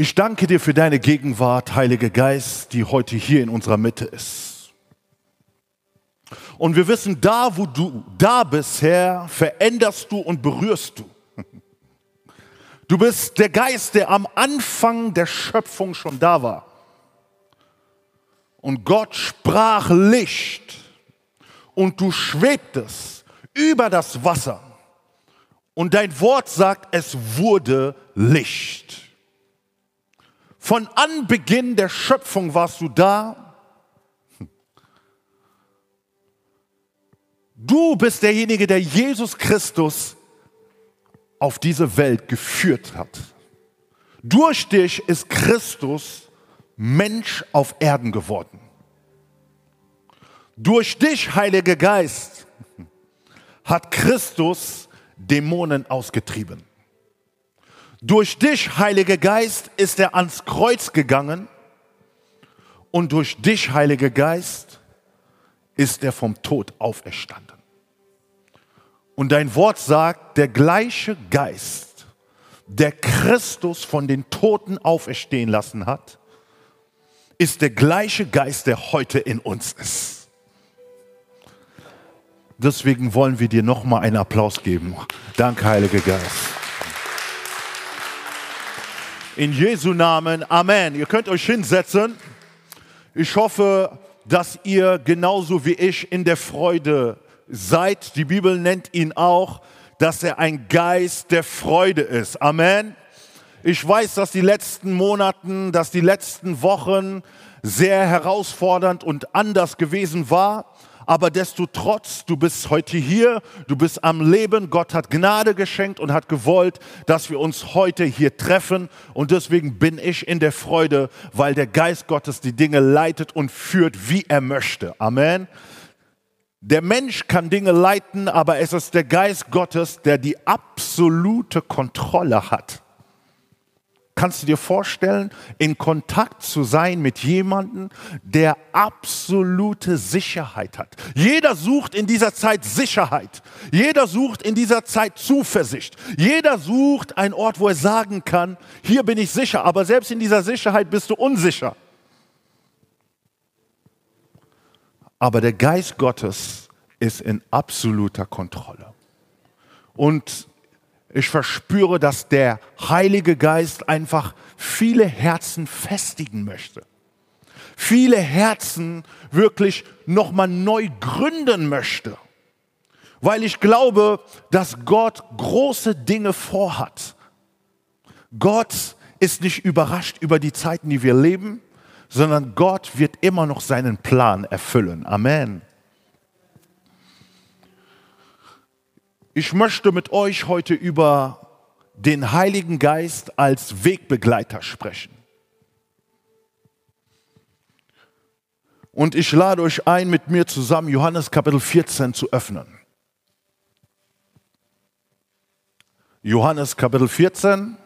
Ich danke dir für deine Gegenwart, Heiliger Geist, die heute hier in unserer Mitte ist. Und wir wissen, da wo du da bist, Herr, veränderst du und berührst du. Du bist der Geist, der am Anfang der Schöpfung schon da war. Und Gott sprach Licht und du schwebtest über das Wasser. Und dein Wort sagt, es wurde Licht. Von Anbeginn der Schöpfung warst du da. Du bist derjenige, der Jesus Christus auf diese Welt geführt hat. Durch dich ist Christus Mensch auf Erden geworden. Durch dich, Heiliger Geist, hat Christus Dämonen ausgetrieben. Durch dich, Heiliger Geist, ist er ans Kreuz gegangen und durch dich, Heiliger Geist, ist er vom Tod auferstanden. Und dein Wort sagt, der gleiche Geist, der Christus von den Toten auferstehen lassen hat, ist der gleiche Geist, der heute in uns ist. Deswegen wollen wir dir nochmal einen Applaus geben. Danke, Heiliger Geist. In Jesu Namen, Amen. Ihr könnt euch hinsetzen. Ich hoffe, dass ihr genauso wie ich in der Freude seid. Die Bibel nennt ihn auch, dass er ein Geist der Freude ist. Amen. Ich weiß, dass die letzten Monaten, dass die letzten Wochen sehr herausfordernd und anders gewesen war aber desto trotz, du bist heute hier, du bist am Leben, Gott hat Gnade geschenkt und hat gewollt, dass wir uns heute hier treffen und deswegen bin ich in der Freude, weil der Geist Gottes die Dinge leitet und führt, wie er möchte. Amen. Der Mensch kann Dinge leiten, aber es ist der Geist Gottes, der die absolute Kontrolle hat. Kannst du dir vorstellen, in Kontakt zu sein mit jemandem, der absolute Sicherheit hat? Jeder sucht in dieser Zeit Sicherheit. Jeder sucht in dieser Zeit Zuversicht. Jeder sucht einen Ort, wo er sagen kann, hier bin ich sicher. Aber selbst in dieser Sicherheit bist du unsicher. Aber der Geist Gottes ist in absoluter Kontrolle. Und ich verspüre, dass der Heilige Geist einfach viele Herzen festigen möchte. Viele Herzen wirklich nochmal neu gründen möchte. Weil ich glaube, dass Gott große Dinge vorhat. Gott ist nicht überrascht über die Zeiten, die wir leben, sondern Gott wird immer noch seinen Plan erfüllen. Amen. Ich möchte mit euch heute über den Heiligen Geist als Wegbegleiter sprechen. Und ich lade euch ein, mit mir zusammen Johannes Kapitel 14 zu öffnen. Johannes Kapitel 14,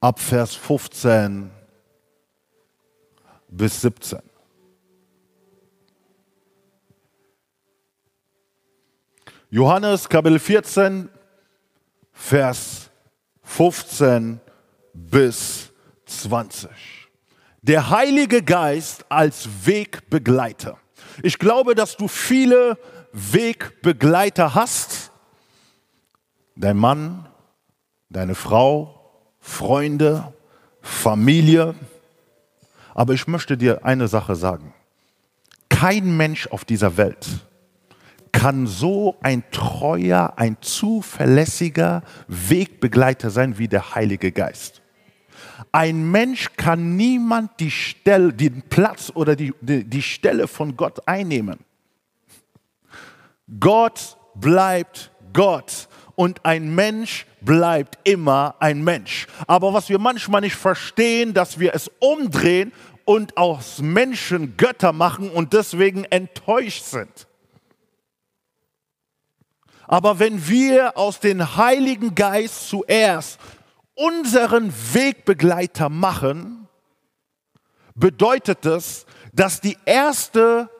ab Vers 15 bis 17. Johannes Kapitel 14, Vers 15 bis 20. Der Heilige Geist als Wegbegleiter. Ich glaube, dass du viele Wegbegleiter hast. Dein Mann, deine Frau, Freunde, Familie. Aber ich möchte dir eine Sache sagen. Kein Mensch auf dieser Welt kann so ein treuer, ein zuverlässiger Wegbegleiter sein wie der Heilige Geist. Ein Mensch kann niemand die Stelle, den Platz oder die, die, die Stelle von Gott einnehmen. Gott bleibt Gott und ein Mensch bleibt immer ein Mensch. Aber was wir manchmal nicht verstehen, dass wir es umdrehen und aus Menschen Götter machen und deswegen enttäuscht sind. Aber wenn wir aus dem Heiligen Geist zuerst unseren Wegbegleiter machen, bedeutet es, dass die erste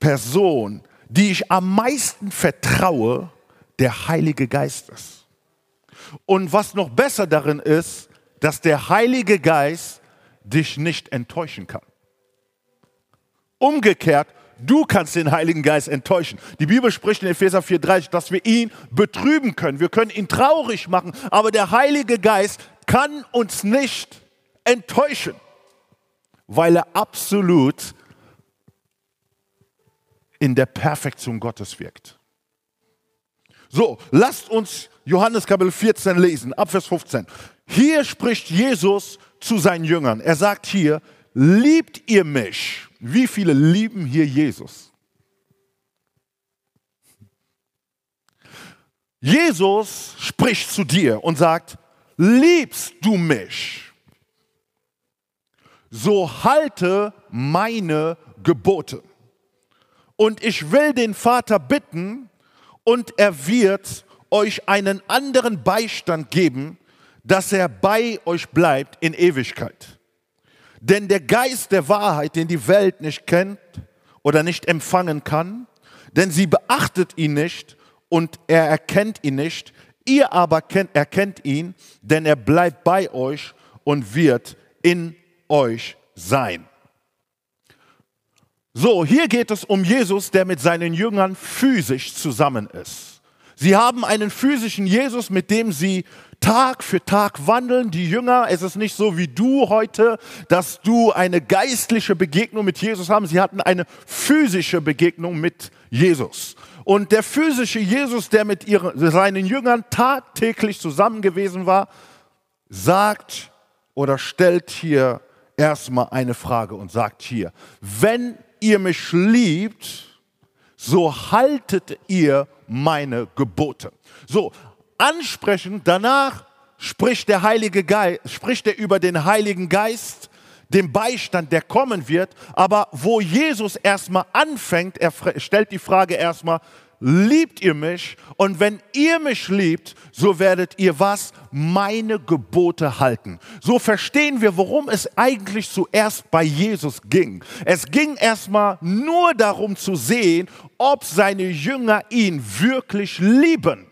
Person, die ich am meisten vertraue, der Heilige Geist ist. Und was noch besser darin ist, dass der Heilige Geist dich nicht enttäuschen kann. Umgekehrt, du kannst den Heiligen Geist enttäuschen. Die Bibel spricht in Epheser 4,30, dass wir ihn betrüben können. Wir können ihn traurig machen, aber der Heilige Geist kann uns nicht enttäuschen, weil er absolut in der Perfektion Gottes wirkt. So, lasst uns Johannes Kapitel 14 lesen, Abvers 15. Hier spricht Jesus zu seinen Jüngern. Er sagt hier, liebt ihr mich? Wie viele lieben hier Jesus? Jesus spricht zu dir und sagt, liebst du mich? So halte meine Gebote. Und ich will den Vater bitten, und er wird euch einen anderen Beistand geben, dass er bei euch bleibt in Ewigkeit. Denn der Geist der Wahrheit, den die Welt nicht kennt oder nicht empfangen kann, denn sie beachtet ihn nicht und er erkennt ihn nicht, ihr aber kennt, erkennt ihn, denn er bleibt bei euch und wird in euch sein. So, hier geht es um Jesus, der mit seinen Jüngern physisch zusammen ist. Sie haben einen physischen Jesus, mit dem sie Tag für Tag wandeln. Die Jünger, es ist nicht so wie du heute, dass du eine geistliche Begegnung mit Jesus haben. Sie hatten eine physische Begegnung mit Jesus. Und der physische Jesus, der mit ihren, seinen Jüngern tagtäglich zusammen gewesen war, sagt oder stellt hier erstmal eine Frage und sagt hier, wenn ihr mich liebt, so haltet ihr meine Gebote. So, ansprechend danach spricht der Heilige Geist, spricht er über den Heiligen Geist, den Beistand, der kommen wird, aber wo Jesus erstmal anfängt, er stellt die Frage erstmal, liebt ihr mich? Und wenn ihr mich liebt, so werdet ihr was? Meine Gebote halten. So verstehen wir, worum es eigentlich zuerst bei Jesus ging. Es ging erstmal nur darum zu sehen, ob seine Jünger ihn wirklich lieben.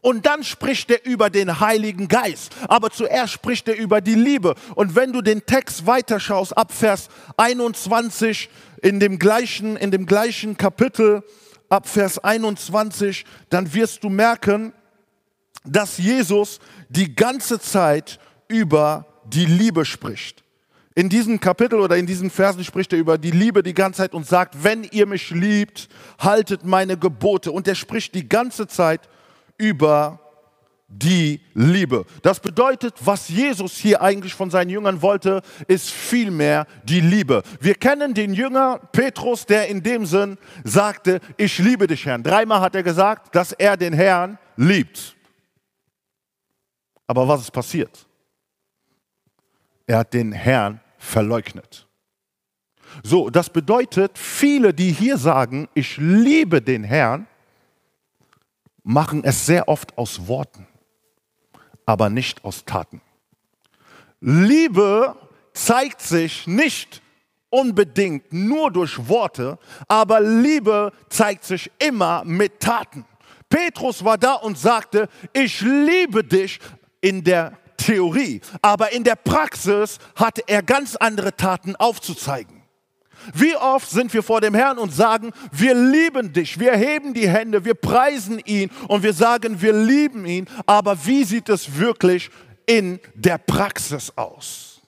Und dann spricht er über den Heiligen Geist. Aber zuerst spricht er über die Liebe. Und wenn du den Text weiterschaust, ab Vers 21 in dem gleichen, in dem gleichen Kapitel, ab Vers 21, dann wirst du merken, dass Jesus die ganze Zeit über die Liebe spricht. In diesem Kapitel oder in diesen Versen spricht er über die Liebe die ganze Zeit und sagt, wenn ihr mich liebt, haltet meine Gebote. Und er spricht die ganze Zeit über die Liebe. Das bedeutet, was Jesus hier eigentlich von seinen Jüngern wollte, ist vielmehr die Liebe. Wir kennen den Jünger Petrus, der in dem Sinn sagte, ich liebe dich, Herrn. Dreimal hat er gesagt, dass er den Herrn liebt. Aber was ist passiert? Er hat den Herrn verleugnet. So, das bedeutet, viele, die hier sagen, ich liebe den Herrn, machen es sehr oft aus Worten aber nicht aus Taten. Liebe zeigt sich nicht unbedingt nur durch Worte, aber Liebe zeigt sich immer mit Taten. Petrus war da und sagte, ich liebe dich in der Theorie, aber in der Praxis hatte er ganz andere Taten aufzuzeigen. Wie oft sind wir vor dem Herrn und sagen, wir lieben dich, wir heben die Hände, wir preisen ihn und wir sagen, wir lieben ihn, aber wie sieht es wirklich in der Praxis aus?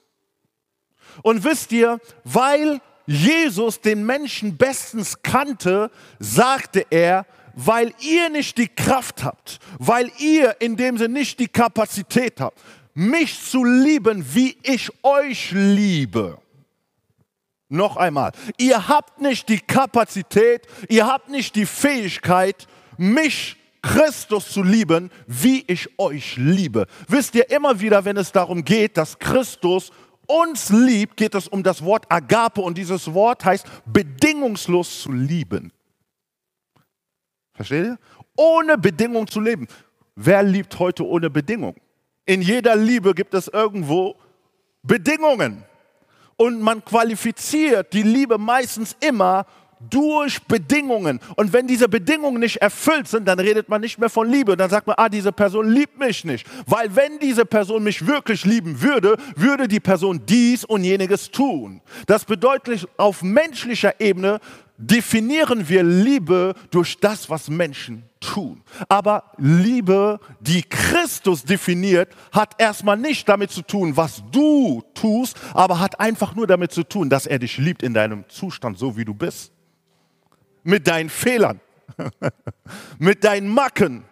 Und wisst ihr, weil Jesus den Menschen bestens kannte, sagte er, weil ihr nicht die Kraft habt, weil ihr in dem Sinne nicht die Kapazität habt, mich zu lieben, wie ich euch liebe noch einmal, ihr habt nicht die Kapazität, ihr habt nicht die Fähigkeit, mich Christus zu lieben, wie ich euch liebe. Wisst ihr, immer wieder, wenn es darum geht, dass Christus uns liebt, geht es um das Wort Agape und dieses Wort heißt bedingungslos zu lieben. Versteht ihr? Ohne Bedingung zu leben. Wer liebt heute ohne Bedingung? In jeder Liebe gibt es irgendwo Bedingungen und man qualifiziert die Liebe meistens immer durch Bedingungen. Und wenn diese Bedingungen nicht erfüllt sind, dann redet man nicht mehr von Liebe. Dann sagt man, ah, diese Person liebt mich nicht. Weil wenn diese Person mich wirklich lieben würde, würde die Person dies und jeniges tun. Das bedeutet, auf menschlicher Ebene definieren wir Liebe durch das, was Menschen tun. Aber Liebe, die Christus definiert, hat erstmal nicht damit zu tun, was du tust, aber hat einfach nur damit zu tun, dass er dich liebt in deinem Zustand, so wie du bist. Mit deinen Fehlern, mit deinen Macken,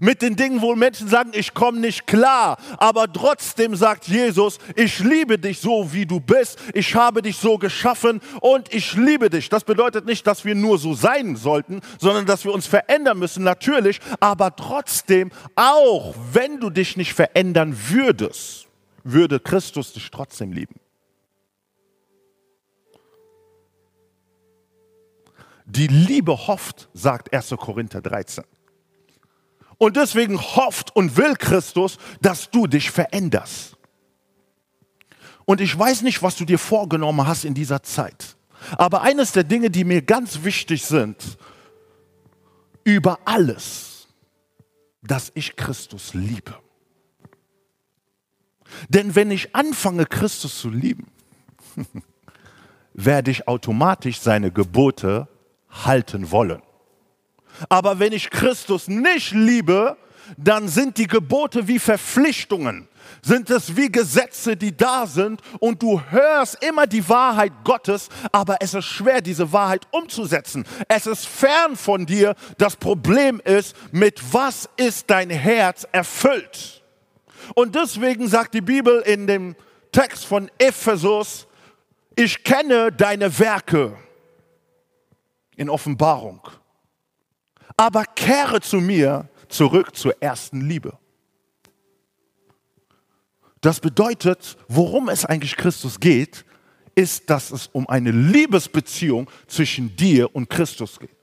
mit den Dingen, wo Menschen sagen, ich komme nicht klar, aber trotzdem sagt Jesus, ich liebe dich so, wie du bist, ich habe dich so geschaffen und ich liebe dich. Das bedeutet nicht, dass wir nur so sein sollten, sondern dass wir uns verändern müssen, natürlich, aber trotzdem, auch wenn du dich nicht verändern würdest, würde Christus dich trotzdem lieben. Die Liebe hofft, sagt 1. Korinther 13. Und deswegen hofft und will Christus, dass du dich veränderst. Und ich weiß nicht, was du dir vorgenommen hast in dieser Zeit. Aber eines der Dinge, die mir ganz wichtig sind, über alles, dass ich Christus liebe. Denn wenn ich anfange, Christus zu lieben, werde ich automatisch seine Gebote halten wollen. Aber wenn ich Christus nicht liebe, dann sind die Gebote wie Verpflichtungen, sind es wie Gesetze, die da sind und du hörst immer die Wahrheit Gottes, aber es ist schwer, diese Wahrheit umzusetzen. Es ist fern von dir. Das Problem ist, mit was ist dein Herz erfüllt? Und deswegen sagt die Bibel in dem Text von Ephesus, ich kenne deine Werke in Offenbarung aber kehre zu mir zurück zur ersten Liebe. Das bedeutet, worum es eigentlich Christus geht, ist, dass es um eine Liebesbeziehung zwischen dir und Christus geht.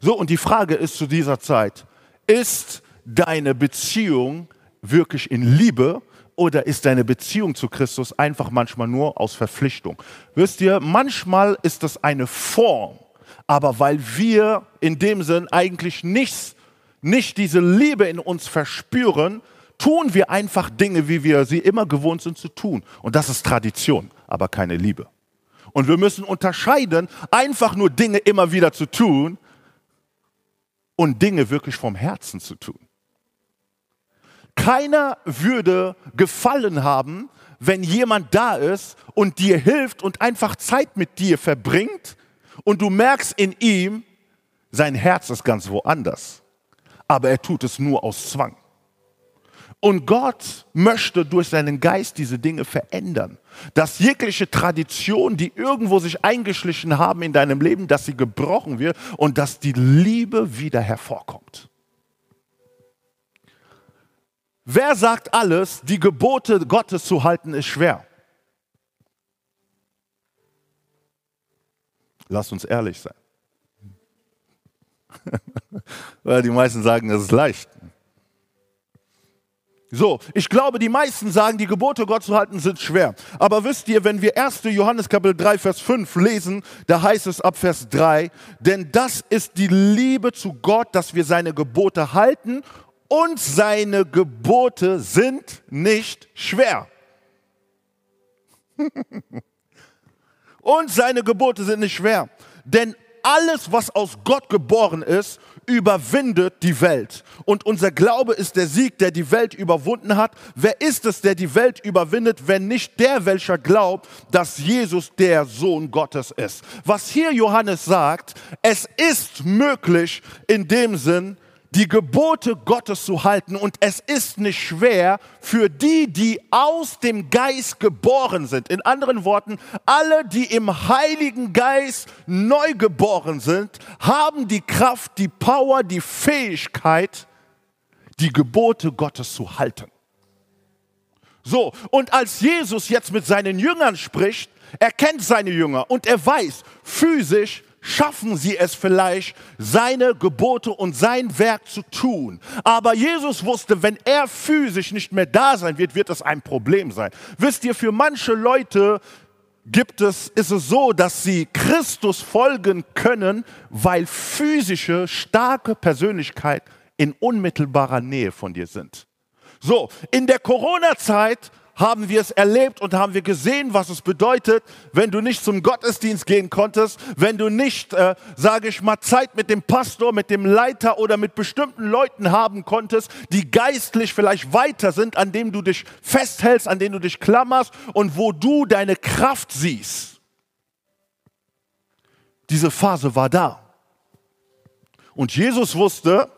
So, und die Frage ist zu dieser Zeit, ist deine Beziehung wirklich in Liebe oder ist deine Beziehung zu Christus einfach manchmal nur aus Verpflichtung? Wisst ihr, manchmal ist das eine Form aber weil wir in dem Sinn eigentlich nichts, nicht diese Liebe in uns verspüren, tun wir einfach Dinge, wie wir sie immer gewohnt sind zu tun. Und das ist Tradition, aber keine Liebe. Und wir müssen unterscheiden, einfach nur Dinge immer wieder zu tun und Dinge wirklich vom Herzen zu tun. Keiner würde gefallen haben, wenn jemand da ist und dir hilft und einfach Zeit mit dir verbringt, und du merkst in ihm, sein Herz ist ganz woanders. Aber er tut es nur aus Zwang. Und Gott möchte durch seinen Geist diese Dinge verändern. Dass jegliche Tradition, die irgendwo sich eingeschlichen haben in deinem Leben, dass sie gebrochen wird und dass die Liebe wieder hervorkommt. Wer sagt alles, die Gebote Gottes zu halten ist schwer? Lass uns ehrlich sein. Weil die meisten sagen, das ist leicht. So, ich glaube, die meisten sagen, die Gebote Gott zu halten sind schwer. Aber wisst ihr, wenn wir 1. Johannes Kapitel 3, Vers 5 lesen, da heißt es ab Vers 3, denn das ist die Liebe zu Gott, dass wir seine Gebote halten und seine Gebote sind nicht schwer. Und seine Gebote sind nicht schwer. Denn alles, was aus Gott geboren ist, überwindet die Welt. Und unser Glaube ist der Sieg, der die Welt überwunden hat. Wer ist es, der die Welt überwindet, wenn nicht der, welcher glaubt, dass Jesus der Sohn Gottes ist? Was hier Johannes sagt, es ist möglich in dem Sinn, die Gebote Gottes zu halten. Und es ist nicht schwer für die, die aus dem Geist geboren sind. In anderen Worten, alle, die im Heiligen Geist neu geboren sind, haben die Kraft, die Power, die Fähigkeit, die Gebote Gottes zu halten. So, und als Jesus jetzt mit seinen Jüngern spricht, er kennt seine Jünger und er weiß, physisch schaffen sie es vielleicht, seine Gebote und sein Werk zu tun. Aber Jesus wusste, wenn er physisch nicht mehr da sein wird, wird das ein Problem sein. Wisst ihr, für manche Leute gibt es, ist es so, dass sie Christus folgen können, weil physische, starke Persönlichkeit in unmittelbarer Nähe von dir sind. So, in der Corona-Zeit haben wir es erlebt und haben wir gesehen, was es bedeutet, wenn du nicht zum Gottesdienst gehen konntest, wenn du nicht, äh, sage ich mal, Zeit mit dem Pastor, mit dem Leiter oder mit bestimmten Leuten haben konntest, die geistlich vielleicht weiter sind, an dem du dich festhältst, an denen du dich klammerst und wo du deine Kraft siehst. Diese Phase war da. Und Jesus wusste,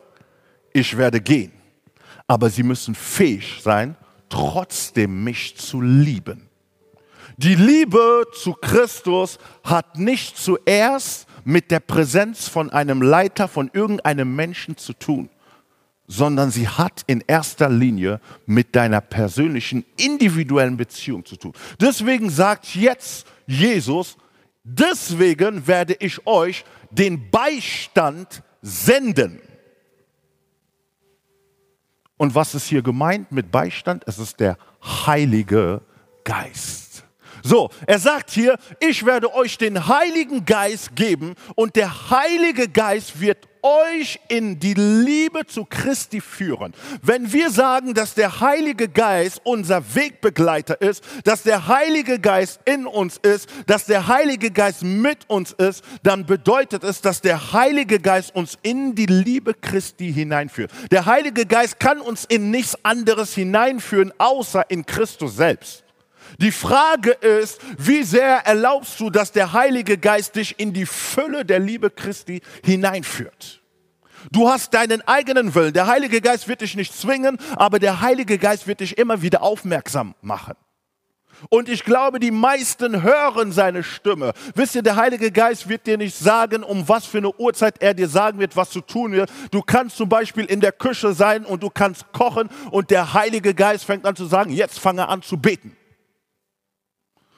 ich werde gehen. Aber sie müssen fähig sein, trotzdem mich zu lieben. Die Liebe zu Christus hat nicht zuerst mit der Präsenz von einem Leiter, von irgendeinem Menschen zu tun, sondern sie hat in erster Linie mit deiner persönlichen, individuellen Beziehung zu tun. Deswegen sagt jetzt Jesus, deswegen werde ich euch den Beistand senden. Und was ist hier gemeint mit Beistand? Es ist der Heilige Geist. So, er sagt hier, ich werde euch den Heiligen Geist geben und der Heilige Geist wird euch in die Liebe zu Christi führen. Wenn wir sagen, dass der Heilige Geist unser Wegbegleiter ist, dass der Heilige Geist in uns ist, dass der Heilige Geist mit uns ist, dann bedeutet es, dass der Heilige Geist uns in die Liebe Christi hineinführt. Der Heilige Geist kann uns in nichts anderes hineinführen, außer in Christus selbst. Die Frage ist, wie sehr erlaubst du, dass der Heilige Geist dich in die Fülle der Liebe Christi hineinführt? Du hast deinen eigenen Willen. Der Heilige Geist wird dich nicht zwingen, aber der Heilige Geist wird dich immer wieder aufmerksam machen. Und ich glaube, die meisten hören seine Stimme. Wisst ihr, der Heilige Geist wird dir nicht sagen, um was für eine Uhrzeit er dir sagen wird, was zu tun wird. Du kannst zum Beispiel in der Küche sein und du kannst kochen und der Heilige Geist fängt an zu sagen, jetzt fange an zu beten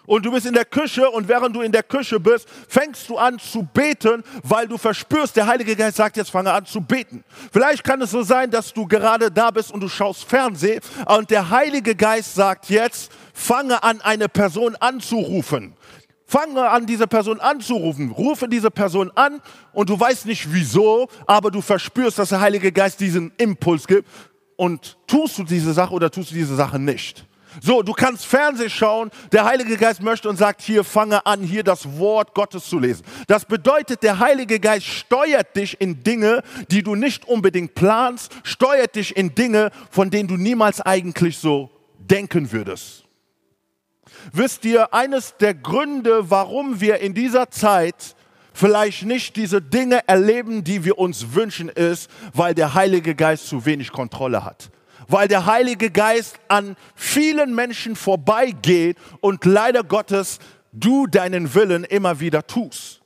und du bist in der Küche und während du in der Küche bist, fängst du an zu beten, weil du verspürst, der Heilige Geist sagt, jetzt fange an zu beten. Vielleicht kann es so sein, dass du gerade da bist und du schaust Fernsehen und der Heilige Geist sagt jetzt, fange an, eine Person anzurufen. Fange an, diese Person anzurufen. Rufe diese Person an und du weißt nicht wieso, aber du verspürst, dass der Heilige Geist diesen Impuls gibt. Und tust du diese Sache oder tust du diese Sache nicht? So, du kannst Fernsehen schauen, der Heilige Geist möchte und sagt, hier fange an, hier das Wort Gottes zu lesen. Das bedeutet, der Heilige Geist steuert dich in Dinge, die du nicht unbedingt planst, steuert dich in Dinge, von denen du niemals eigentlich so denken würdest. Wisst ihr, eines der Gründe, warum wir in dieser Zeit vielleicht nicht diese Dinge erleben, die wir uns wünschen, ist, weil der Heilige Geist zu wenig Kontrolle hat weil der Heilige Geist an vielen Menschen vorbeigeht und leider Gottes du deinen Willen immer wieder tust.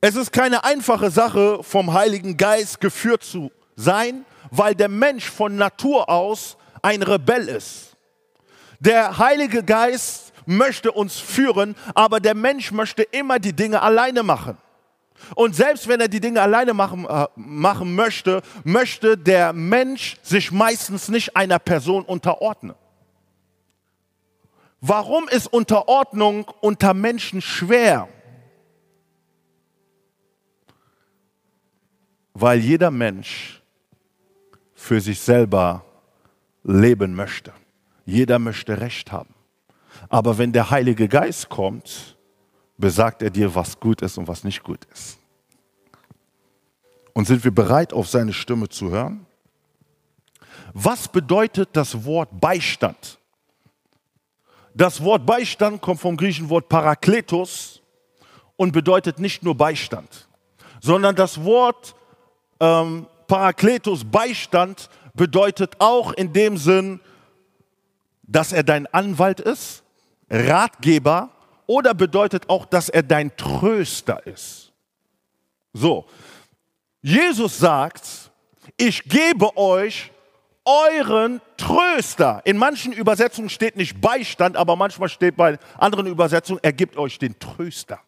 Es ist keine einfache Sache, vom Heiligen Geist geführt zu sein, weil der Mensch von Natur aus ein Rebell ist. Der Heilige Geist möchte uns führen, aber der Mensch möchte immer die Dinge alleine machen. Und selbst wenn er die Dinge alleine machen, äh, machen möchte, möchte der Mensch sich meistens nicht einer Person unterordnen. Warum ist Unterordnung unter Menschen schwer? Weil jeder Mensch für sich selber leben möchte. Jeder möchte Recht haben. Aber wenn der Heilige Geist kommt, besagt er dir, was gut ist und was nicht gut ist. Und sind wir bereit, auf seine Stimme zu hören? Was bedeutet das Wort Beistand? Das Wort Beistand kommt vom griechischen Wort Parakletos und bedeutet nicht nur Beistand, sondern das Wort ähm, Parakletos, Beistand, bedeutet auch in dem Sinn, dass er dein Anwalt ist, Ratgeber, oder bedeutet auch, dass er dein Tröster ist. So, Jesus sagt, ich gebe euch euren Tröster. In manchen Übersetzungen steht nicht Beistand, aber manchmal steht bei anderen Übersetzungen, er gibt euch den Tröster.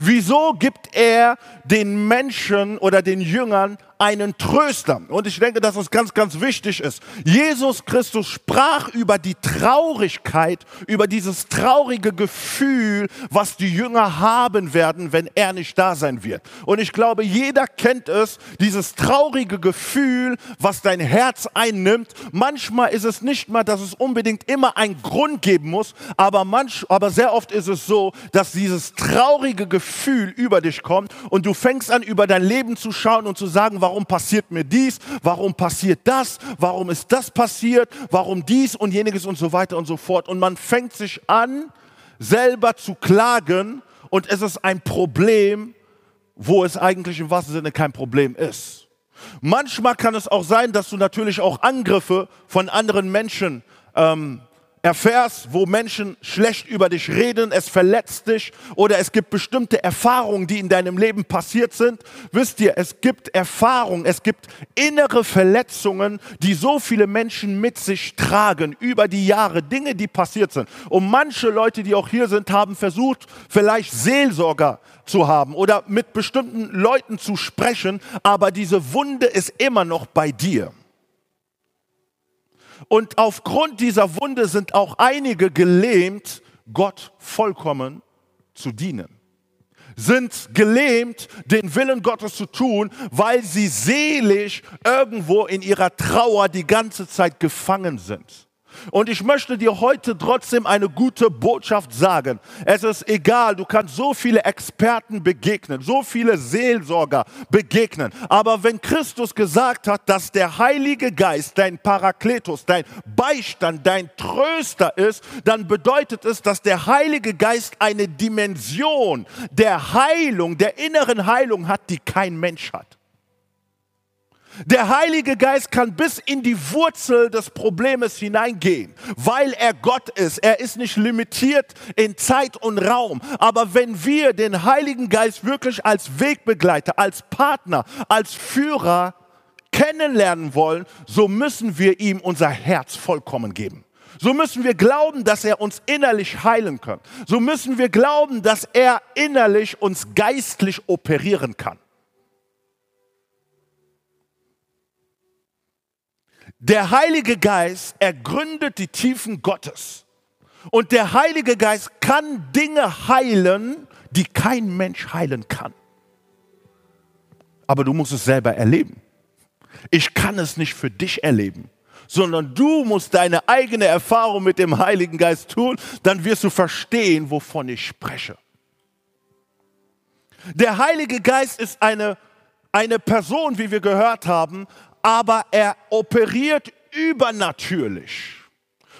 Wieso gibt er den Menschen oder den Jüngern einen Tröster. Und ich denke, dass es ganz, ganz wichtig ist. Jesus Christus sprach über die Traurigkeit, über dieses traurige Gefühl, was die Jünger haben werden, wenn er nicht da sein wird. Und ich glaube, jeder kennt es, dieses traurige Gefühl, was dein Herz einnimmt. Manchmal ist es nicht mal, dass es unbedingt immer einen Grund geben muss, aber, manch, aber sehr oft ist es so, dass dieses traurige Gefühl über dich kommt und du fängst an, über dein Leben zu schauen und zu sagen, warum passiert mir dies, warum passiert das, warum ist das passiert, warum dies und jeniges und so weiter und so fort. Und man fängt sich an, selber zu klagen und es ist ein Problem, wo es eigentlich im wahrsten Sinne kein Problem ist. Manchmal kann es auch sein, dass du natürlich auch Angriffe von anderen Menschen ähm, erfährst, wo Menschen schlecht über dich reden, es verletzt dich oder es gibt bestimmte Erfahrungen, die in deinem Leben passiert sind. Wisst ihr, es gibt Erfahrungen, es gibt innere Verletzungen, die so viele Menschen mit sich tragen über die Jahre, Dinge, die passiert sind. Und manche Leute, die auch hier sind, haben versucht, vielleicht Seelsorger zu haben oder mit bestimmten Leuten zu sprechen, aber diese Wunde ist immer noch bei dir. Und aufgrund dieser Wunde sind auch einige gelähmt, Gott vollkommen zu dienen. Sind gelähmt, den Willen Gottes zu tun, weil sie seelisch irgendwo in ihrer Trauer die ganze Zeit gefangen sind. Und ich möchte dir heute trotzdem eine gute Botschaft sagen. Es ist egal, du kannst so viele Experten begegnen, so viele Seelsorger begegnen. Aber wenn Christus gesagt hat, dass der Heilige Geist dein Parakletus, dein Beistand, dein Tröster ist, dann bedeutet es, dass der Heilige Geist eine Dimension der Heilung, der inneren Heilung hat, die kein Mensch hat. Der Heilige Geist kann bis in die Wurzel des Problems hineingehen, weil er Gott ist. Er ist nicht limitiert in Zeit und Raum. Aber wenn wir den Heiligen Geist wirklich als Wegbegleiter, als Partner, als Führer kennenlernen wollen, so müssen wir ihm unser Herz vollkommen geben. So müssen wir glauben, dass er uns innerlich heilen kann. So müssen wir glauben, dass er innerlich uns geistlich operieren kann. Der Heilige Geist ergründet die Tiefen Gottes. Und der Heilige Geist kann Dinge heilen, die kein Mensch heilen kann. Aber du musst es selber erleben. Ich kann es nicht für dich erleben, sondern du musst deine eigene Erfahrung mit dem Heiligen Geist tun, dann wirst du verstehen, wovon ich spreche. Der Heilige Geist ist eine, eine Person, wie wir gehört haben, aber er operiert übernatürlich.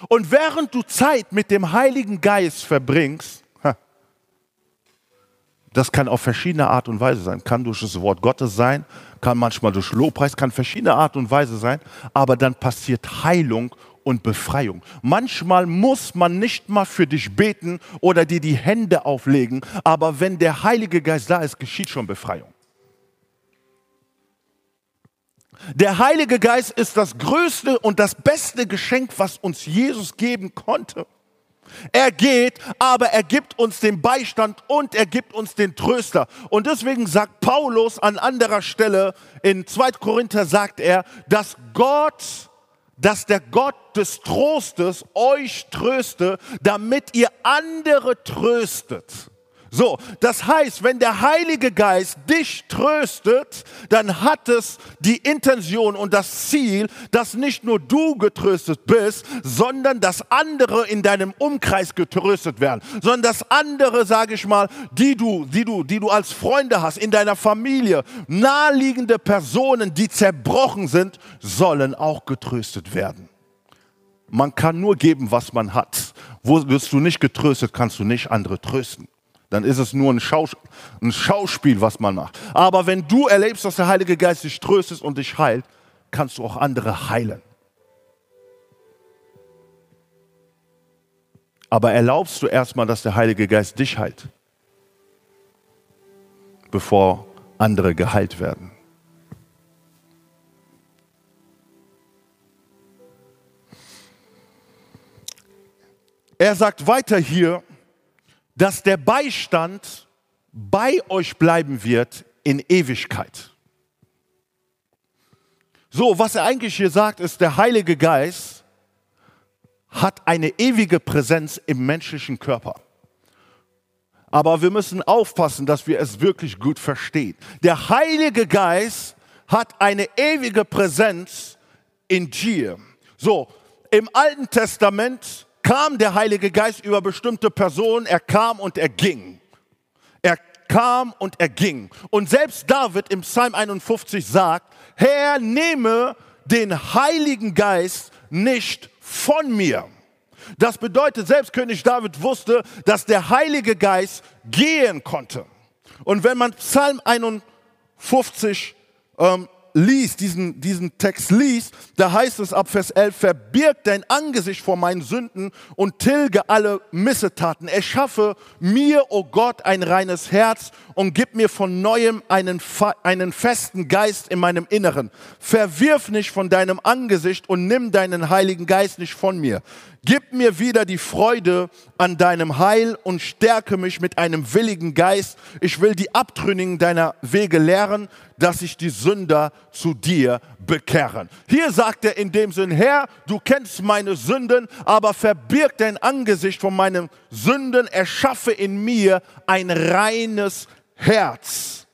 Und während du Zeit mit dem Heiligen Geist verbringst, das kann auf verschiedene Art und Weise sein. Kann durch das Wort Gottes sein, kann manchmal durch Lobpreis, kann verschiedene Art und Weise sein, aber dann passiert Heilung und Befreiung. Manchmal muss man nicht mal für dich beten oder dir die Hände auflegen, aber wenn der Heilige Geist da ist, geschieht schon Befreiung. Der Heilige Geist ist das größte und das beste Geschenk, was uns Jesus geben konnte. Er geht, aber er gibt uns den Beistand und er gibt uns den Tröster. Und deswegen sagt Paulus an anderer Stelle in 2. Korinther sagt er, dass Gott, dass der Gott des Trostes euch tröste, damit ihr andere tröstet. So, das heißt, wenn der Heilige Geist dich tröstet, dann hat es die Intention und das Ziel, dass nicht nur du getröstet bist, sondern dass andere in deinem Umkreis getröstet werden, sondern dass andere, sage ich mal, die du, die du, die du als Freunde hast, in deiner Familie, naheliegende Personen, die zerbrochen sind, sollen auch getröstet werden. Man kann nur geben, was man hat. Wo wirst du nicht getröstet, kannst du nicht andere trösten dann ist es nur ein, Schaus ein, Schauspiel, was man macht. Aber wenn du erlebst, dass der Heilige Geist dich tröstet und dich heilt, kannst du auch andere heilen. Aber erlaubst du erstmal, dass der Heilige Geist dich heilt, bevor andere geheilt werden. Er sagt weiter hier, dass der Beistand bei euch bleiben wird in Ewigkeit. So, was er eigentlich hier sagt, ist, der Heilige Geist hat eine ewige Präsenz im menschlichen Körper. Aber wir müssen aufpassen, dass wir es wirklich gut verstehen. Der Heilige Geist hat eine ewige Präsenz in dir. So, im Alten Testament kam der Heilige Geist über bestimmte Personen, er kam und er ging. Er kam und er ging. Und selbst David im Psalm 51 sagt, Herr, nehme den Heiligen Geist nicht von mir. Das bedeutet, selbst König David wusste, dass der Heilige Geist gehen konnte. Und wenn man Psalm 51 ähm, liest, diesen, diesen Text liest, da heißt es ab Vers 11, verbirg dein Angesicht vor meinen Sünden und tilge alle Missetaten. Erschaffe mir, o oh Gott, ein reines Herz und gib mir von neuem einen, einen festen Geist in meinem Inneren. Verwirf nicht von deinem Angesicht und nimm deinen Heiligen Geist nicht von mir. Gib mir wieder die Freude an deinem Heil und stärke mich mit einem willigen Geist. Ich will die Abtrünnigen deiner Wege lehren, dass sich die Sünder zu dir bekehren. Hier sagt er in dem Sinn, Herr, du kennst meine Sünden, aber verbirg dein Angesicht von meinen Sünden, erschaffe in mir ein reines Herz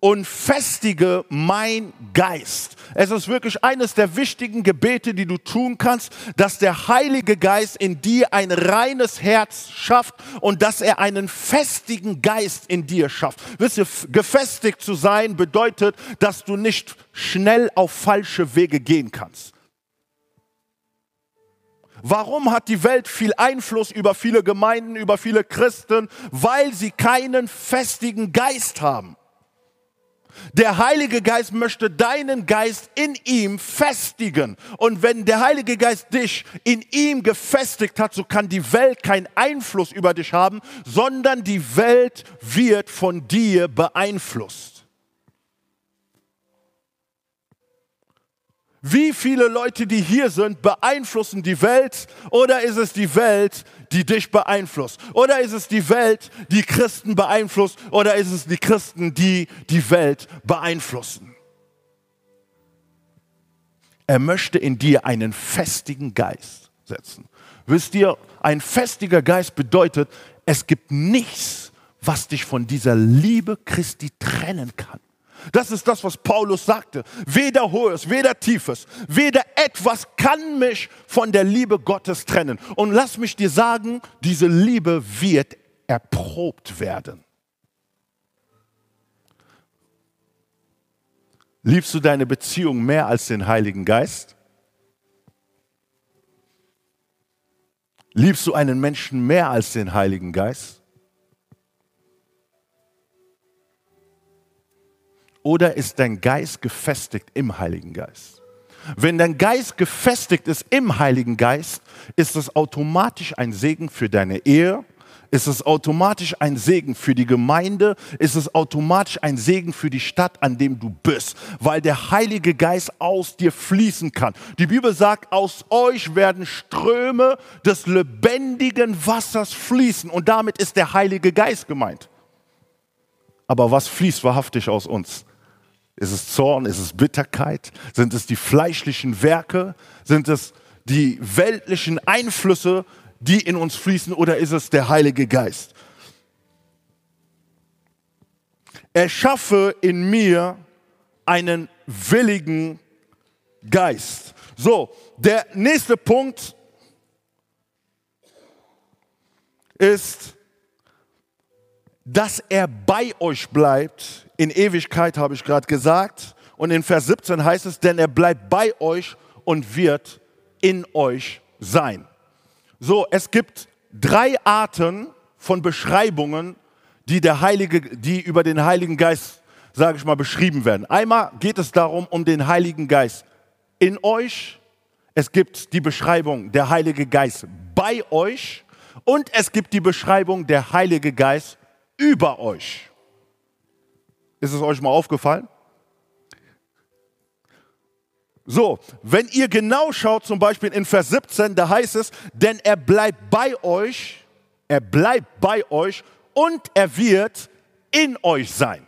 und festige mein Geist. Es ist wirklich eines der wichtigen Gebete, die du tun kannst, dass der Heilige Geist in dir ein reines Herz schafft und dass er einen festigen Geist in dir schafft. Wisst ihr, gefestigt zu sein bedeutet, dass du nicht schnell auf falsche Wege gehen kannst. Warum hat die Welt viel Einfluss über viele Gemeinden, über viele Christen? Weil sie keinen festigen Geist haben. Der Heilige Geist möchte deinen Geist in ihm festigen. Und wenn der Heilige Geist dich in ihm gefestigt hat, so kann die Welt keinen Einfluss über dich haben, sondern die Welt wird von dir beeinflusst. Wie viele Leute, die hier sind, beeinflussen die Welt? Oder ist es die Welt, die dich beeinflusst? Oder ist es die Welt, die Christen beeinflusst? Oder ist es die Christen, die die Welt beeinflussen? Er möchte in dir einen festigen Geist setzen. Wisst ihr, ein festiger Geist bedeutet, es gibt nichts, was dich von dieser Liebe Christi trennen kann. Das ist das, was Paulus sagte. Weder hohes, weder tiefes, weder etwas kann mich von der Liebe Gottes trennen. Und lass mich dir sagen, diese Liebe wird erprobt werden. Liebst du deine Beziehung mehr als den Heiligen Geist? Liebst du einen Menschen mehr als den Heiligen Geist? Oder ist dein Geist gefestigt im Heiligen Geist? Wenn dein Geist gefestigt ist im Heiligen Geist, ist es automatisch ein Segen für deine Ehe, ist es automatisch ein Segen für die Gemeinde, ist es automatisch ein Segen für die Stadt, an dem du bist, weil der Heilige Geist aus dir fließen kann. Die Bibel sagt, aus euch werden Ströme des lebendigen Wassers fließen und damit ist der Heilige Geist gemeint. Aber was fließt wahrhaftig aus uns? Ist es Zorn? Ist es Bitterkeit? Sind es die fleischlichen Werke? Sind es die weltlichen Einflüsse, die in uns fließen? Oder ist es der Heilige Geist? Erschaffe in mir einen willigen Geist. So, der nächste Punkt ist, dass er bei euch bleibt in Ewigkeit, habe ich gerade gesagt. Und in Vers 17 heißt es, denn er bleibt bei euch und wird in euch sein. So, es gibt drei Arten von Beschreibungen, die, der Heilige, die über den Heiligen Geist, sage ich mal, beschrieben werden. Einmal geht es darum, um den Heiligen Geist in euch. Es gibt die Beschreibung der Heilige Geist bei euch. Und es gibt die Beschreibung der Heilige Geist über euch. Ist es euch mal aufgefallen? So, wenn ihr genau schaut, zum Beispiel in Vers 17, da heißt es, denn er bleibt bei euch, er bleibt bei euch und er wird in euch sein.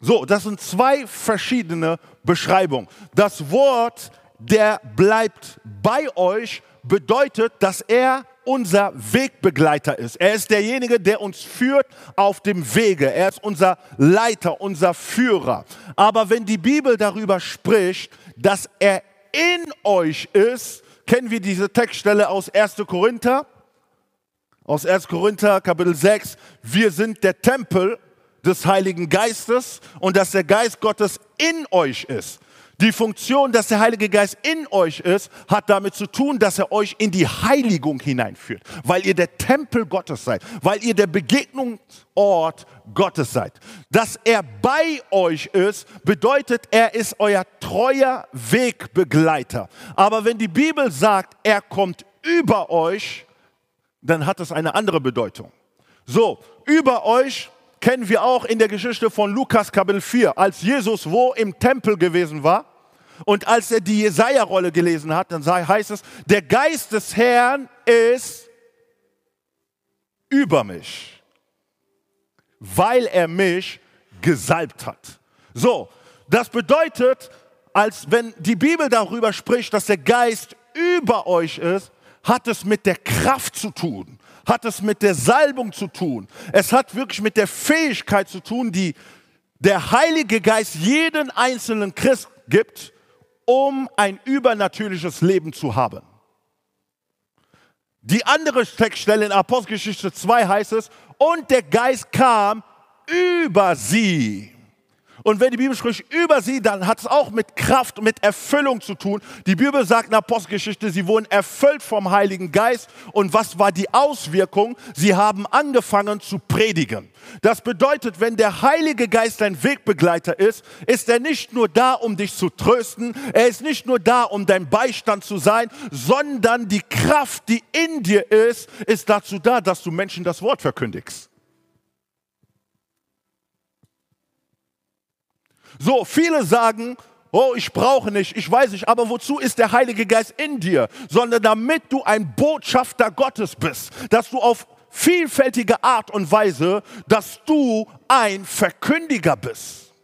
So, das sind zwei verschiedene Beschreibungen. Das Wort, der bleibt bei euch, bedeutet, dass er unser Wegbegleiter ist. Er ist derjenige, der uns führt auf dem Wege. Er ist unser Leiter, unser Führer. Aber wenn die Bibel darüber spricht, dass er in euch ist, kennen wir diese Textstelle aus 1. Korinther, aus 1. Korinther Kapitel 6, wir sind der Tempel des Heiligen Geistes und dass der Geist Gottes in euch ist. Die Funktion, dass der Heilige Geist in euch ist, hat damit zu tun, dass er euch in die Heiligung hineinführt, weil ihr der Tempel Gottes seid, weil ihr der Begegnungsort Gottes seid. Dass er bei euch ist, bedeutet, er ist euer treuer Wegbegleiter. Aber wenn die Bibel sagt, er kommt über euch, dann hat es eine andere Bedeutung. So, über euch kennen wir auch in der Geschichte von Lukas Kapitel 4, als Jesus wo im Tempel gewesen war und als er die Jesaja-Rolle gelesen hat, dann heißt es, der Geist des Herrn ist über mich, weil er mich gesalbt hat. So, das bedeutet, als wenn die Bibel darüber spricht, dass der Geist über euch ist, hat es mit der Kraft zu tun, hat es mit der Salbung zu tun. Es hat wirklich mit der Fähigkeit zu tun, die der Heilige Geist jeden einzelnen Christ gibt, um ein übernatürliches Leben zu haben. Die andere Textstelle in Apostelgeschichte 2 heißt es, und der Geist kam über sie. Und wenn die Bibel spricht über sie, dann hat es auch mit Kraft mit Erfüllung zu tun. Die Bibel sagt in der Apostelgeschichte, sie wurden erfüllt vom Heiligen Geist. Und was war die Auswirkung? Sie haben angefangen zu predigen. Das bedeutet, wenn der Heilige Geist dein Wegbegleiter ist, ist er nicht nur da, um dich zu trösten, er ist nicht nur da, um dein Beistand zu sein, sondern die Kraft, die in dir ist, ist dazu da, dass du Menschen das Wort verkündigst. So, viele sagen, oh, ich brauche nicht, ich weiß nicht, aber wozu ist der Heilige Geist in dir? Sondern damit du ein Botschafter Gottes bist, dass du auf vielfältige Art und Weise, dass du ein Verkündiger bist.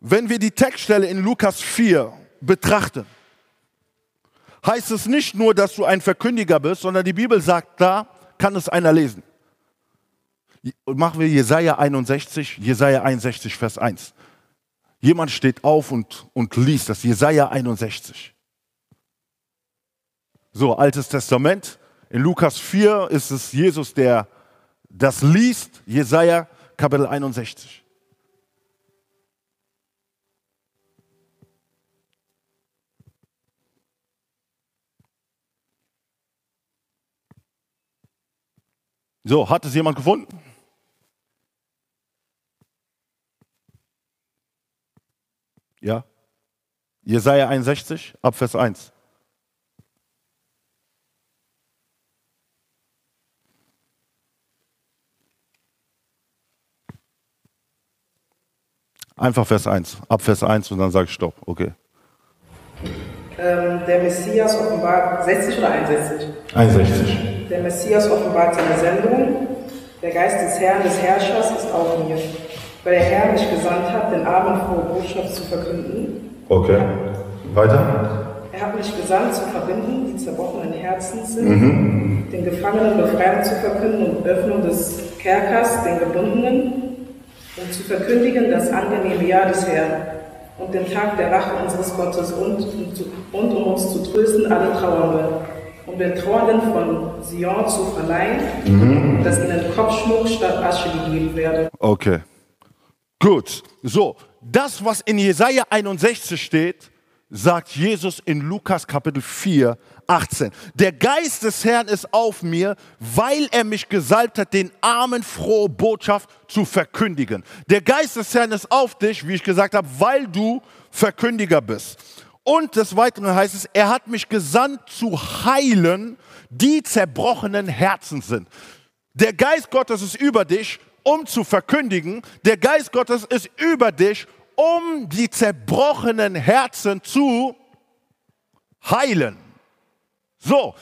Wenn wir die Textstelle in Lukas 4 betrachten, heißt es nicht nur, dass du ein Verkündiger bist, sondern die Bibel sagt, da kann es einer lesen. Machen wir Jesaja 61, Jesaja 61, Vers 1. Jemand steht auf und, und liest das, Jesaja 61. So, Altes Testament. In Lukas 4 ist es Jesus, der das liest, Jesaja Kapitel 61. So, hat es jemand gefunden? Ja? Jesaja 61, Abvers 1. Einfach Vers 1, ab Vers 1 und dann sage ich Stopp, okay. Ähm, der Messias offenbart 60 oder 61? 61. Der Messias offenbart seine Sendung. Der Geist des Herrn, des Herrschers ist auf mir, weil der Herr mich gesandt hat, den Armen frohe Botschaft zu verkünden. Okay. Weiter. Er hat mich gesandt, zu verbinden, die zerbrochenen Herzen sind, mhm. den Gefangenen Befreiung zu verkünden und Öffnung des Kerkers, den Gebundenen, und zu verkündigen das angenehme Jahr des Herrn und den Tag der Rache unseres Gottes und, und, und um uns zu trösten alle Trauernde um den Trauernden von Sion zu verleihen, mhm. dass ihnen Kopfschmuck statt Asche gegeben werde. Okay. Gut. So, das, was in Jesaja 61 steht, sagt Jesus in Lukas Kapitel 4, 18. Der Geist des Herrn ist auf mir, weil er mich gesalbt hat, den Armen frohe Botschaft zu verkündigen. Der Geist des Herrn ist auf dich, wie ich gesagt habe, weil du Verkündiger bist. Und des Weiteren heißt es, er hat mich gesandt zu heilen, die zerbrochenen Herzen sind. Der Geist Gottes ist über dich, um zu verkündigen. Der Geist Gottes ist über dich, um die zerbrochenen Herzen zu heilen. So,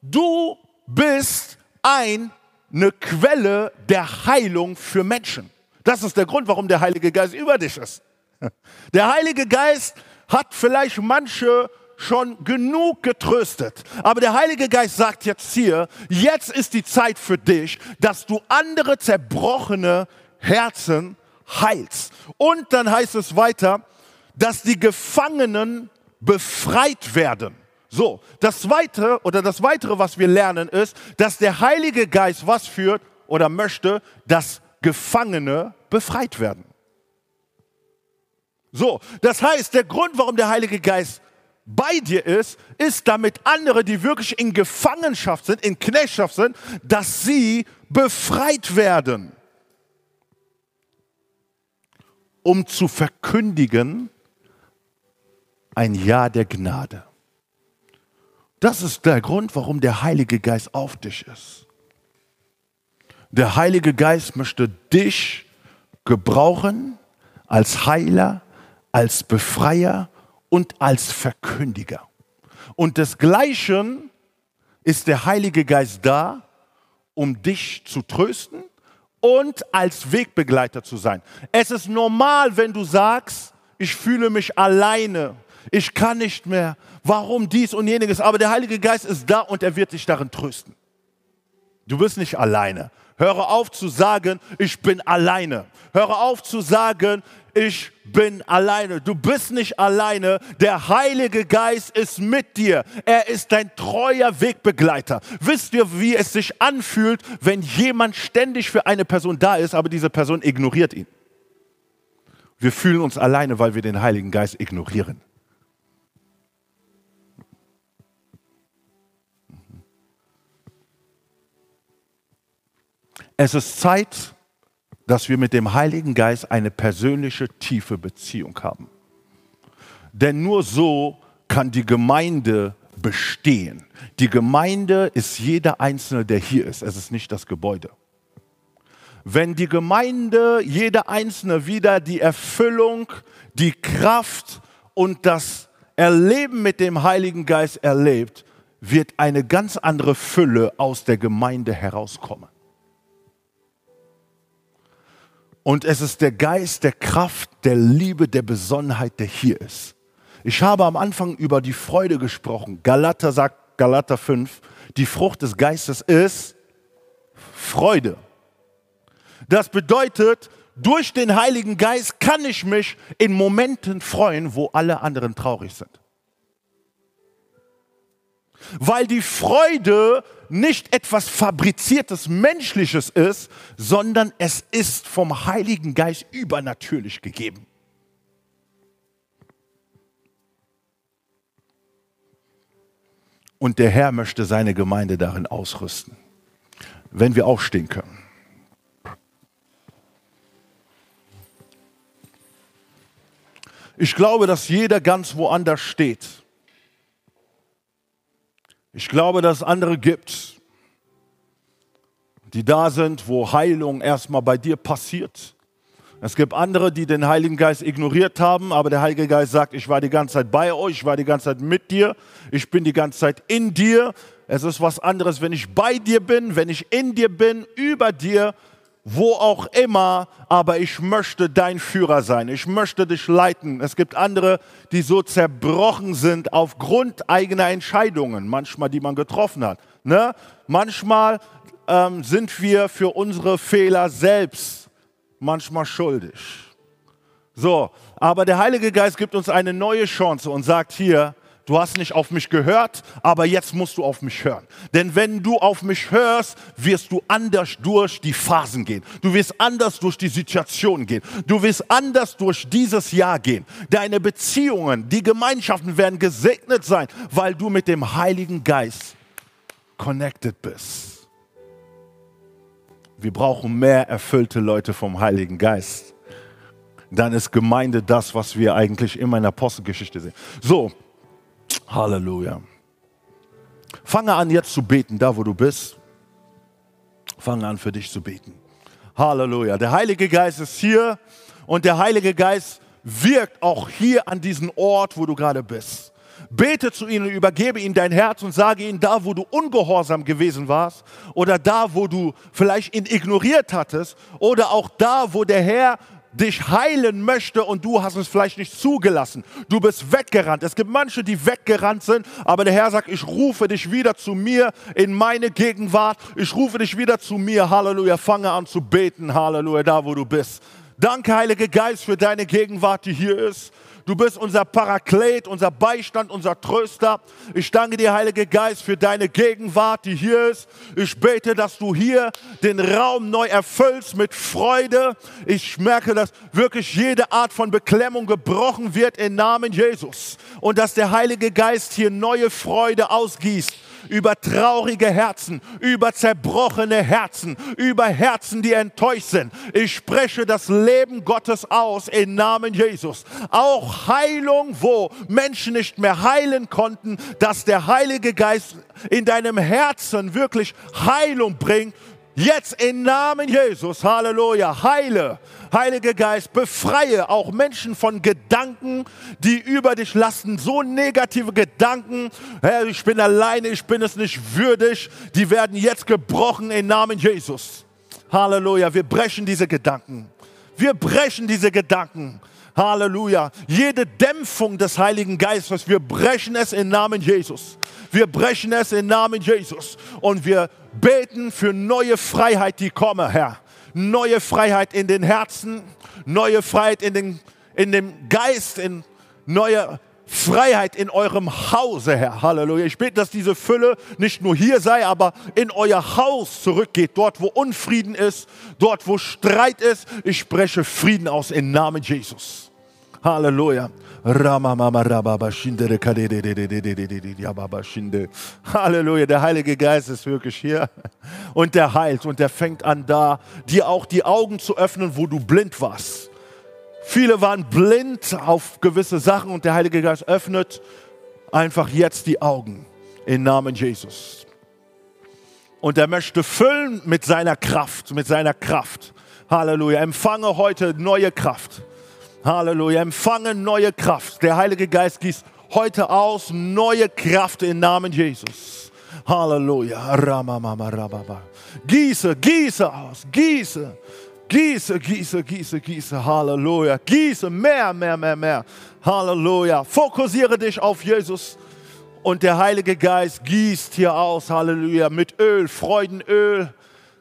du bist ein, eine Quelle der Heilung für Menschen. Das ist der Grund, warum der Heilige Geist über dich ist. Der Heilige Geist hat vielleicht manche schon genug getröstet. Aber der Heilige Geist sagt jetzt hier, jetzt ist die Zeit für dich, dass du andere zerbrochene Herzen heilst. Und dann heißt es weiter, dass die Gefangenen befreit werden. So, das zweite oder das weitere, was wir lernen, ist, dass der Heilige Geist was führt oder möchte, dass Gefangene befreit werden. So, das heißt, der Grund, warum der Heilige Geist bei dir ist, ist damit andere, die wirklich in Gefangenschaft sind, in Knechtschaft sind, dass sie befreit werden, um zu verkündigen ein Ja der Gnade. Das ist der Grund, warum der Heilige Geist auf dich ist. Der Heilige Geist möchte dich gebrauchen als Heiler, als Befreier und als Verkündiger. Und desgleichen ist der Heilige Geist da, um dich zu trösten und als Wegbegleiter zu sein. Es ist normal, wenn du sagst, ich fühle mich alleine, ich kann nicht mehr, warum dies und jeniges, aber der Heilige Geist ist da und er wird dich darin trösten. Du bist nicht alleine. Höre auf zu sagen, ich bin alleine. Höre auf zu sagen, ich bin alleine. Du bist nicht alleine. Der Heilige Geist ist mit dir. Er ist dein treuer Wegbegleiter. Wisst ihr, wie es sich anfühlt, wenn jemand ständig für eine Person da ist, aber diese Person ignoriert ihn? Wir fühlen uns alleine, weil wir den Heiligen Geist ignorieren. Es ist Zeit, dass wir mit dem Heiligen Geist eine persönliche, tiefe Beziehung haben. Denn nur so kann die Gemeinde bestehen. Die Gemeinde ist jeder Einzelne, der hier ist. Es ist nicht das Gebäude. Wenn die Gemeinde, jeder Einzelne wieder die Erfüllung, die Kraft und das Erleben mit dem Heiligen Geist erlebt, wird eine ganz andere Fülle aus der Gemeinde herauskommen. Und es ist der Geist der Kraft, der Liebe, der Besonnenheit, der hier ist. Ich habe am Anfang über die Freude gesprochen. Galater sagt, Galater 5, die Frucht des Geistes ist Freude. Das bedeutet, durch den Heiligen Geist kann ich mich in Momenten freuen, wo alle anderen traurig sind. Weil die Freude nicht etwas Fabriziertes, Menschliches ist, sondern es ist vom Heiligen Geist übernatürlich gegeben. Und der Herr möchte seine Gemeinde darin ausrüsten. Wenn wir aufstehen können. Ich glaube, dass jeder ganz woanders steht ich glaube, dass es andere gibt, die da sind, wo Heilung erstmal bei dir passiert. Es gibt andere, die den Heiligen Geist ignoriert haben, aber der Heilige Geist sagt, ich war die ganze Zeit bei euch, ich war die ganze Zeit mit dir, ich bin die ganze Zeit in dir. Es ist was anderes, wenn ich bei dir bin, wenn ich in dir bin, über dir wo auch immer, aber ich möchte dein Führer sein. Ich möchte dich leiten. Es gibt andere, die so zerbrochen sind aufgrund eigener Entscheidungen, manchmal, die man getroffen hat. Ne? Manchmal ähm, sind wir für unsere Fehler selbst manchmal schuldig. So, aber der Heilige Geist gibt uns eine neue Chance und sagt hier, du hast nicht auf mich gehört, aber jetzt musst du auf mich hören. Denn wenn du auf mich hörst, wirst du anders durch die Phasen gehen. Du wirst anders durch die Situation gehen. Du wirst anders durch dieses Jahr gehen. Deine Beziehungen, die Gemeinschaften werden gesegnet sein, weil du mit dem Heiligen Geist connected bist. Wir brauchen mehr erfüllte Leute vom Heiligen Geist. Dann ist Gemeinde das, was wir eigentlich immer in der Apostelgeschichte sehen. So, Halleluja. Fange an jetzt zu beten, da wo du bist. Fange an für dich zu beten. Halleluja. Der Heilige Geist ist hier und der Heilige Geist wirkt auch hier an diesem Ort, wo du gerade bist. Bete zu ihnen, übergebe ihnen dein Herz und sage ihnen, da wo du ungehorsam gewesen warst oder da wo du vielleicht ihn ignoriert hattest oder auch da wo der Herr dich heilen möchte und du hast es vielleicht nicht zugelassen. Du bist weggerannt. Es gibt manche, die weggerannt sind, aber der Herr sagt, ich rufe dich wieder zu mir in meine Gegenwart. Ich rufe dich wieder zu mir. Halleluja. Fange an zu beten. Halleluja, da wo du bist. Danke, Heiliger Geist, für deine Gegenwart, die hier ist. Du bist unser Paraklet, unser Beistand, unser Tröster. Ich danke dir, Heiliger Geist, für deine Gegenwart, die hier ist. Ich bete, dass du hier den Raum neu erfüllst mit Freude. Ich merke, dass wirklich jede Art von Beklemmung gebrochen wird im Namen Jesus. Und dass der Heilige Geist hier neue Freude ausgießt über traurige Herzen, über zerbrochene Herzen, über Herzen, die enttäuscht sind. Ich spreche das Leben Gottes aus im Namen Jesus. Auch Heilung, wo Menschen nicht mehr heilen konnten, dass der Heilige Geist in deinem Herzen wirklich Heilung bringt Jetzt im Namen Jesus, Halleluja, heile, Heiliger Geist, befreie auch Menschen von Gedanken, die über dich lasten, so negative Gedanken, Herr, ich bin alleine, ich bin es nicht würdig, die werden jetzt gebrochen im Namen Jesus. Halleluja, wir brechen diese Gedanken. Wir brechen diese Gedanken. Halleluja. Jede Dämpfung des Heiligen Geistes, wir brechen es im Namen Jesus. Wir brechen es im Namen Jesus. Und wir beten für neue Freiheit, die komme, Herr. Neue Freiheit in den Herzen, neue Freiheit in, den, in dem Geist, in neue Freiheit in eurem Hause, Herr. Halleluja. Ich bete, dass diese Fülle nicht nur hier sei, aber in euer Haus zurückgeht. Dort, wo Unfrieden ist, dort, wo Streit ist. Ich spreche Frieden aus im Namen Jesus. Halleluja. Halleluja, der Heilige Geist ist wirklich hier und der heilt und der fängt an da, dir auch die Augen zu öffnen, wo du blind warst. Viele waren blind auf gewisse Sachen und der Heilige Geist öffnet einfach jetzt die Augen im Namen Jesus. Und er möchte füllen mit seiner Kraft, mit seiner Kraft. Halleluja. Empfange heute neue Kraft. Halleluja. Empfange neue Kraft. Der Heilige Geist gießt heute aus neue Kraft im Namen Jesus. Halleluja. Gieße, gieße aus, gieße, gieße, gieße, gieße, gieße. Halleluja. Gieße mehr, mehr, mehr, mehr. Halleluja. Fokussiere dich auf Jesus. Und der Heilige Geist gießt hier aus, Halleluja, mit Öl, Freudenöl,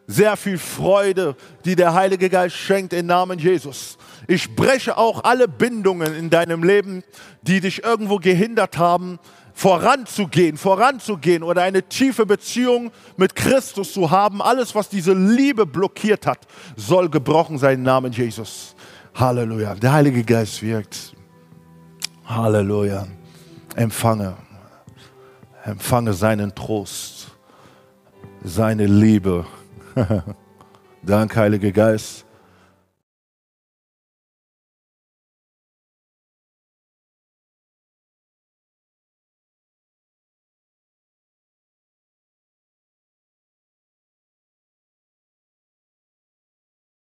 sehr viel Freude, die der Heilige Geist schenkt im Namen Jesus. Ich breche auch alle Bindungen in deinem Leben, die dich irgendwo gehindert haben, voranzugehen, voranzugehen oder eine tiefe Beziehung mit Christus zu haben. Alles, was diese Liebe blockiert hat, soll gebrochen sein im Namen Jesus. Halleluja. Der Heilige Geist wirkt. Halleluja. Empfange. Empfange seinen Trost, seine Liebe. Dank, Heiliger Geist.